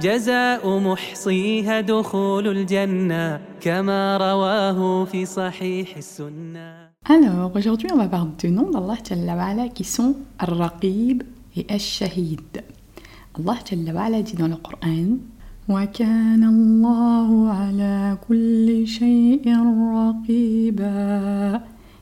جزاء محصيها دخول الجنة كما رواه في صحيح السنة Alors aujourd'hui on va voir deux noms d'Allah Jalla wa'ala qui sont Al-Raqib et Al-Shahid. Allah Jalla wa'ala dit dans le Coran وكان الله على كل شيء رقيبا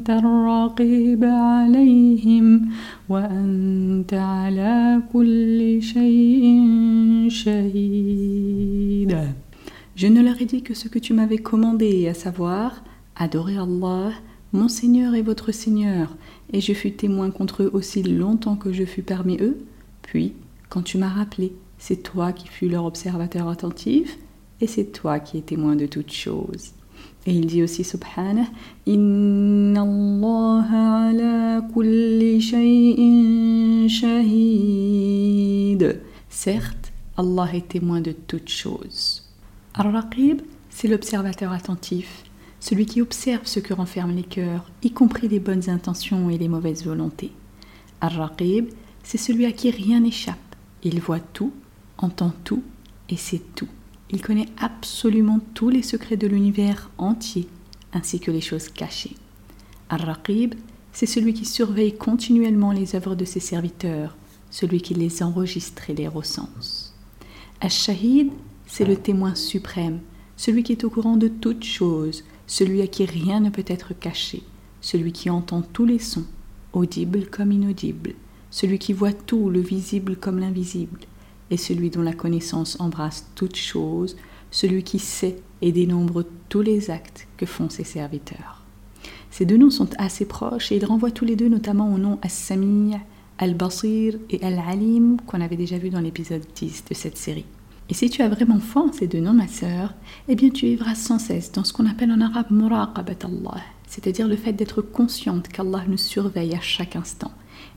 أنت الرقيب عليهم وأنت على كل شيء شهيد Je ne leur ai dit que ce que tu m'avais commandé, à savoir adorer Allah, mon Seigneur et votre Seigneur, et je fus témoin contre eux aussi longtemps que je fus parmi eux. Puis, quand tu m'as rappelé, c'est toi qui fus leur observateur attentif, et c'est toi qui es témoin de toutes choses. Et il dit aussi, subhanah, Inna Allah ala kulli shay'in shahid. Certes, Allah est témoin de toutes choses. Ar-Raqib, c'est l'observateur attentif celui qui observe ce que renferment les cœurs, y compris les bonnes intentions et les mauvaises volontés. Ar-Raqib, c'est celui à qui rien n'échappe. Il voit tout, entend tout et sait tout. Il connaît absolument tous les secrets de l'univers entier, ainsi que les choses cachées. Ar-Raqib, c'est celui qui surveille continuellement les œuvres de ses serviteurs, celui qui les enregistre et les recense. Ash-Shahid, c'est le témoin suprême, celui qui est au courant de toutes choses, celui à qui rien ne peut être caché, celui qui entend tous les sons, audibles comme inaudibles, celui qui voit tout, le visible comme l'invisible, et celui dont la connaissance embrasse toutes choses, celui qui sait et dénombre tous les actes que font ses serviteurs. Ces deux noms sont assez proches et ils renvoient tous les deux notamment au nom As-Sami', Al-Basir et Al-Alim qu'on avait déjà vu dans l'épisode 10 de cette série. Et si tu as vraiment en ces deux noms, ma sœur, eh bien tu vivras sans cesse dans ce qu'on appelle en arabe muraqabat Allah, c'est-à-dire le fait d'être consciente qu'Allah nous surveille à chaque instant.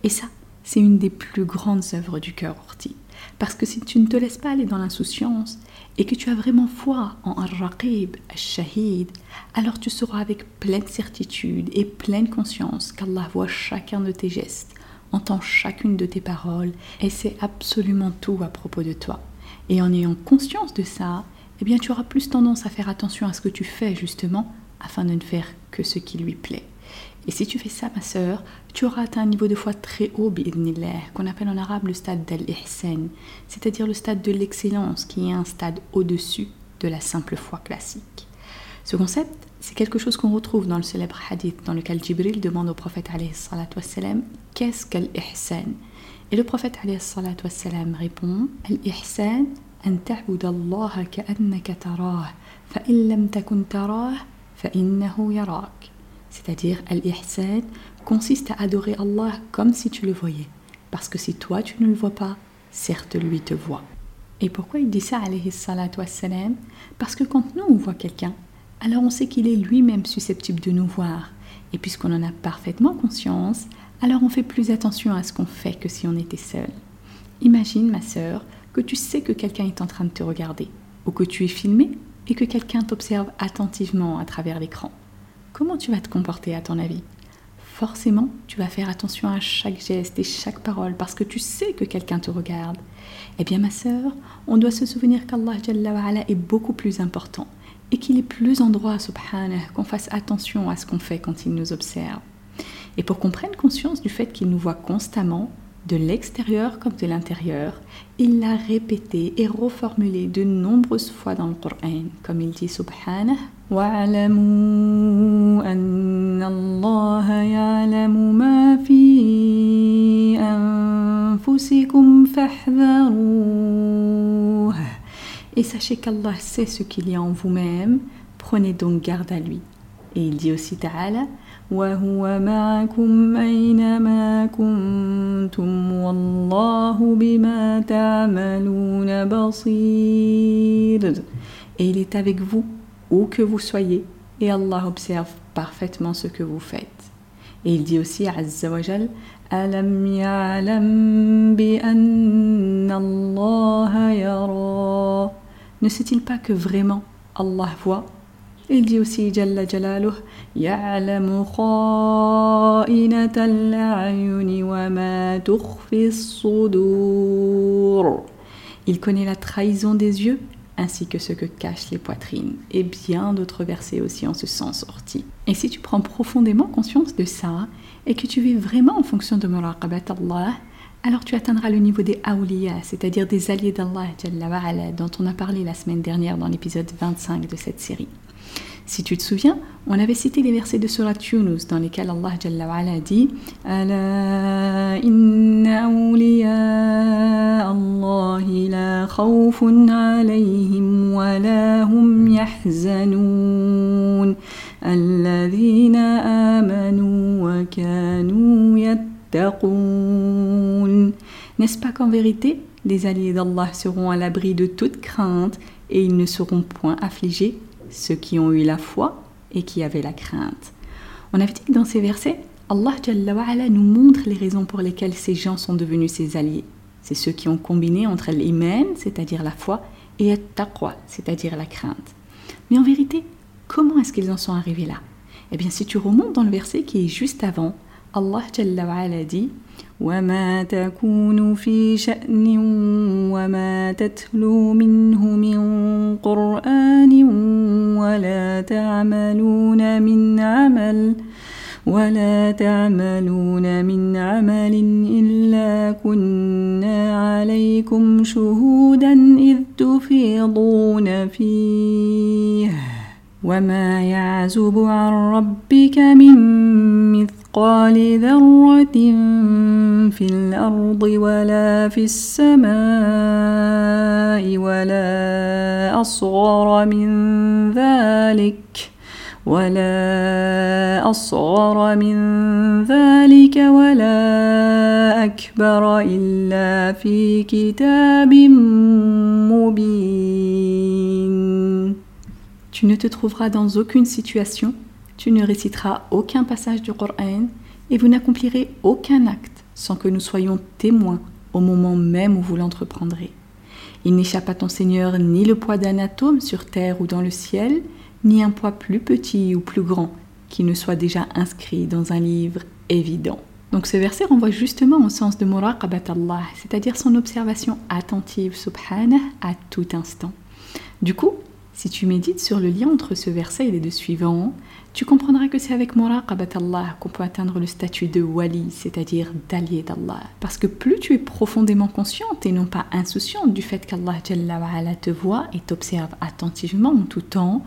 Et ça, c'est une des plus grandes œuvres du cœur orti. Parce que si tu ne te laisses pas aller dans l'insouciance et que tu as vraiment foi en Ar-Raqib, Al-Shahid, alors tu sauras avec pleine certitude et pleine conscience qu'Allah voit chacun de tes gestes, entend chacune de tes paroles et sait absolument tout à propos de toi. Et en ayant conscience de ça, eh bien tu auras plus tendance à faire attention à ce que tu fais justement afin de ne faire que ce qui lui plaît. Et si tu fais ça, ma sœur, tu auras atteint un niveau de foi très haut, qu'on appelle en arabe le stade d'al-ihsan, c'est-à-dire le stade de l'excellence, qui est un stade au-dessus de la simple foi classique. Ce concept, c'est quelque chose qu'on retrouve dans le célèbre hadith dans lequel Jibril demande au prophète qu'est-ce qu'al-ihsan? Et le prophète répond Al-ihsan an ka'annaka tarah, fa lam takun tarah, fa yarak. C'est-à-dire, Al-ihsan consiste à adorer Allah comme si tu le voyais. Parce que si toi tu ne le vois pas, certes lui te voit. Et pourquoi il dit ça, alayhi salatu wassalam? Parce que quand nous on voit quelqu'un, alors on sait qu'il est lui-même susceptible de nous voir. Et puisqu'on en a parfaitement conscience, alors on fait plus attention à ce qu'on fait que si on était seul. Imagine, ma sœur, que tu sais que quelqu'un est en train de te regarder, ou que tu es filmé et que quelqu'un t'observe attentivement à travers l'écran. Comment tu vas te comporter à ton avis? Forcément, tu vas faire attention à chaque geste et chaque parole parce que tu sais que quelqu'un te regarde. Eh bien, ma sœur, on doit se souvenir qu'Allah est beaucoup plus important et qu'il est plus en droit, subhanah, qu'on fasse attention à ce qu'on fait quand il nous observe. Et pour qu'on prenne conscience du fait qu'il nous voit constamment, de l'extérieur comme de l'intérieur, il l'a répété et reformulé de nombreuses fois dans le Coran, comme il dit subhanah et sachez qu'Allah sait ce qu'il y a en vous-même, prenez donc garde à lui. Et il dit aussi Ta'ala Et il est avec vous, où que vous soyez, et Allah observe parfaitement ce que vous faites. Et il dit aussi Azza wa Jal ألم يعلم بأن الله يرى ne sait-il pas que vraiment Allah voit Il dit aussi Jalla Jalaluh يعلم خائنة الأعين وما تخفي الصدور Il connaît la trahison des yeux ainsi que ce que cachent les poitrines, et bien d'autres versets aussi en ce sens sortis. Et si tu prends profondément conscience de ça, et que tu vis vraiment en fonction de muraqabat Allah, alors tu atteindras le niveau des awliya, c'est-à-dire des alliés d'Allah dont on a parlé la semaine dernière dans l'épisode 25 de cette série. Si tu te souviens, on avait cité les versets de Surat Yunus dans lesquels Allah Jalla dit Ala inna la alayhim wa la hum wa n'est-ce pas qu'en vérité, les alliés d'Allah seront à l'abri de toute crainte et ils ne seront point affligés, ceux qui ont eu la foi et qui avaient la crainte. On avait dit que dans ces versets, Allah nous montre les raisons pour lesquelles ces gens sont devenus ses alliés. C'est ceux qui ont combiné entre l'iman, c'est-à-dire la foi, et taqwa, c'est-à-dire la crainte. Mais en vérité, comment est-ce qu'ils en sont arrivés là? Eh bien, si tu remontes dans le verset qui est juste avant, Allah Jalla wa dit وما تكون في شأن وما تتلو منه من قرآن ولا تعملون من عمل ولا تعملون من عمل إلا كنا عليكم شهودا إذ تفيضون فيه. وما يعزب عن ربك من مثقال ذرة في الأرض ولا في السماء ولا أصغر من ذلك ولا أصغر من ذلك ولا أكبر إلا في كتاب مبين Tu ne te trouveras dans aucune situation tu ne réciteras aucun passage du Coran et vous n'accomplirez aucun acte sans que nous soyons témoins au moment même où vous l'entreprendrez. Il n'échappe à ton Seigneur ni le poids d'un atome sur terre ou dans le ciel, ni un poids plus petit ou plus grand qui ne soit déjà inscrit dans un livre évident. Donc ce verset renvoie justement au sens de muraqabat Allah, c'est-à-dire son observation attentive subhanah à tout instant. Du coup, si tu médites sur le lien entre ce verset et les deux suivants, tu comprendras que c'est avec muraqabat Allah qu'on peut atteindre le statut de wali, c'est-à-dire d'allié d'Allah. Parce que plus tu es profondément consciente et non pas insouciante du fait qu'Allah te voit et t'observe attentivement en tout temps,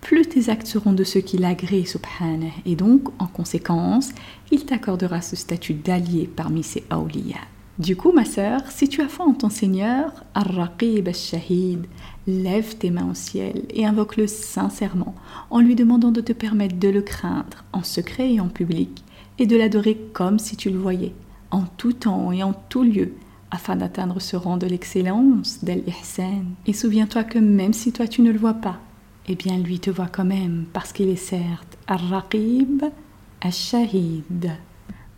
plus tes actes seront de ceux qui l'agréent, subhanah. Et donc, en conséquence, il t'accordera ce statut d'allié parmi ses awliya. Du coup, ma sœur, si tu as foi en ton Seigneur, Ar-Raqib al-Shahid, lève tes mains au ciel et invoque-le sincèrement en lui demandant de te permettre de le craindre en secret et en public et de l'adorer comme si tu le voyais, en tout temps et en tout lieu, afin d'atteindre ce rang de l'excellence, d'Al-Ihsan. Et souviens-toi que même si toi tu ne le vois pas, eh bien lui te voit quand même, parce qu'il est certes Ar-Raqib, Al-Shahid.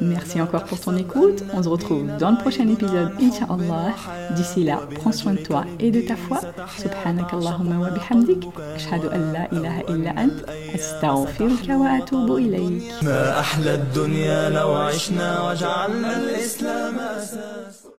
Merci encore pour ton écoute. On se retrouve dans le prochain épisode, Inch'Allah. D'ici là, prends soin de toi et de ta foi. Ilaha illa ant. Astaghfiruka wa atubu ilayk.